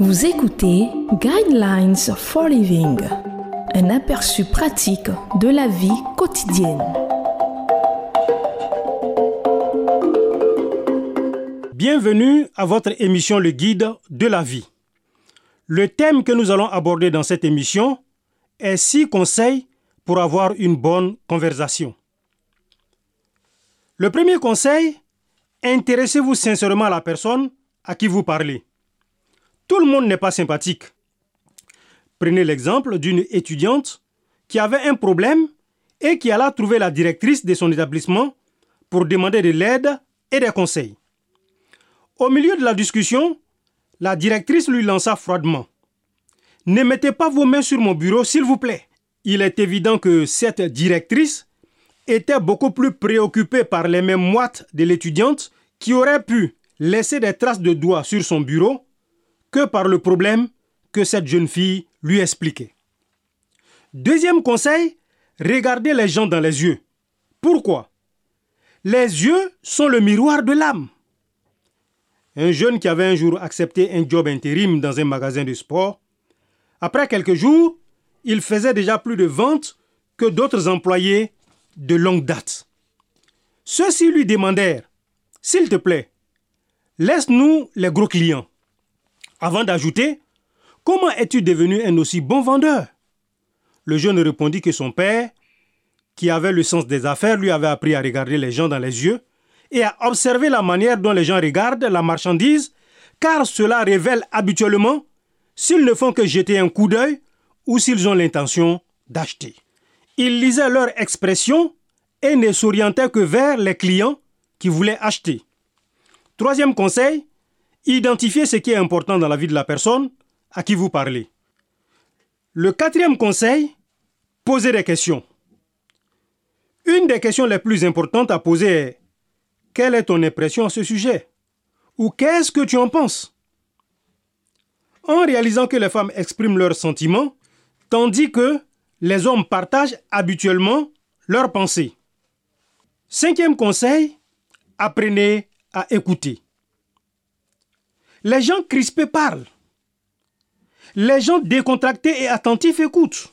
Vous écoutez Guidelines for Living, un aperçu pratique de la vie quotidienne. Bienvenue à votre émission Le Guide de la vie. Le thème que nous allons aborder dans cette émission est six conseils pour avoir une bonne conversation. Le premier conseil, intéressez-vous sincèrement à la personne à qui vous parlez. Tout le monde n'est pas sympathique. Prenez l'exemple d'une étudiante qui avait un problème et qui alla trouver la directrice de son établissement pour demander de l'aide et des conseils. Au milieu de la discussion, la directrice lui lança froidement. Ne mettez pas vos mains sur mon bureau, s'il vous plaît. Il est évident que cette directrice était beaucoup plus préoccupée par les mains moites de l'étudiante qui aurait pu laisser des traces de doigts sur son bureau que par le problème que cette jeune fille lui expliquait. Deuxième conseil, regardez les gens dans les yeux. Pourquoi? Les yeux sont le miroir de l'âme. Un jeune qui avait un jour accepté un job intérim dans un magasin de sport, après quelques jours, il faisait déjà plus de ventes que d'autres employés de longue date. Ceux-ci lui demandèrent, S'il te plaît, laisse-nous les gros clients. Avant d'ajouter, Comment es-tu devenu un aussi bon vendeur? Le jeune répondit que son père, qui avait le sens des affaires, lui avait appris à regarder les gens dans les yeux et à observer la manière dont les gens regardent la marchandise, car cela révèle habituellement s'ils ne font que jeter un coup d'œil ou s'ils ont l'intention d'acheter. Ils lisaient leur expression et ne s'orientaient que vers les clients qui voulaient acheter. Troisième conseil, identifiez ce qui est important dans la vie de la personne à qui vous parlez. Le quatrième conseil, posez des questions. Une des questions les plus importantes à poser est quelle est ton impression à ce sujet? Ou qu'est-ce que tu en penses? En réalisant que les femmes expriment leurs sentiments, tandis que les hommes partagent habituellement leurs pensées. Cinquième conseil, apprenez à écouter. Les gens crispés parlent. Les gens décontractés et attentifs écoutent.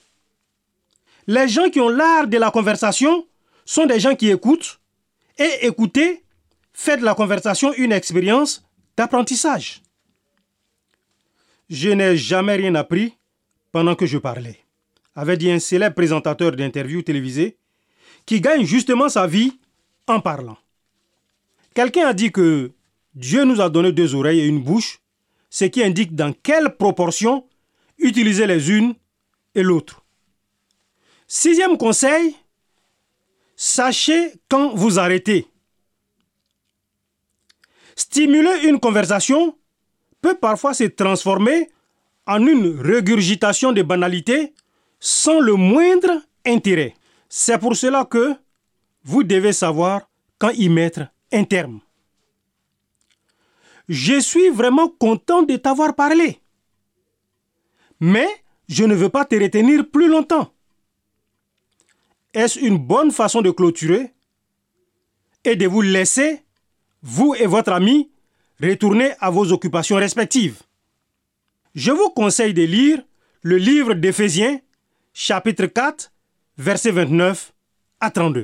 Les gens qui ont l'art de la conversation sont des gens qui écoutent et écouter fait de la conversation une expérience d'apprentissage. Je n'ai jamais rien appris pendant que je parlais, avait dit un célèbre présentateur d'interviews télévisées qui gagne justement sa vie en parlant. Quelqu'un a dit que Dieu nous a donné deux oreilles et une bouche, ce qui indique dans quelle proportion utiliser les unes et l'autre. Sixième conseil, sachez quand vous arrêtez. Stimuler une conversation peut parfois se transformer en une régurgitation de banalités sans le moindre intérêt. C'est pour cela que vous devez savoir quand y mettre un terme. Je suis vraiment content de t'avoir parlé. Mais je ne veux pas te retenir plus longtemps. Est-ce une bonne façon de clôturer et de vous laisser, vous et votre ami, retourner à vos occupations respectives? Je vous conseille de lire le livre d'Éphésiens, chapitre 4, versets 29 à 32.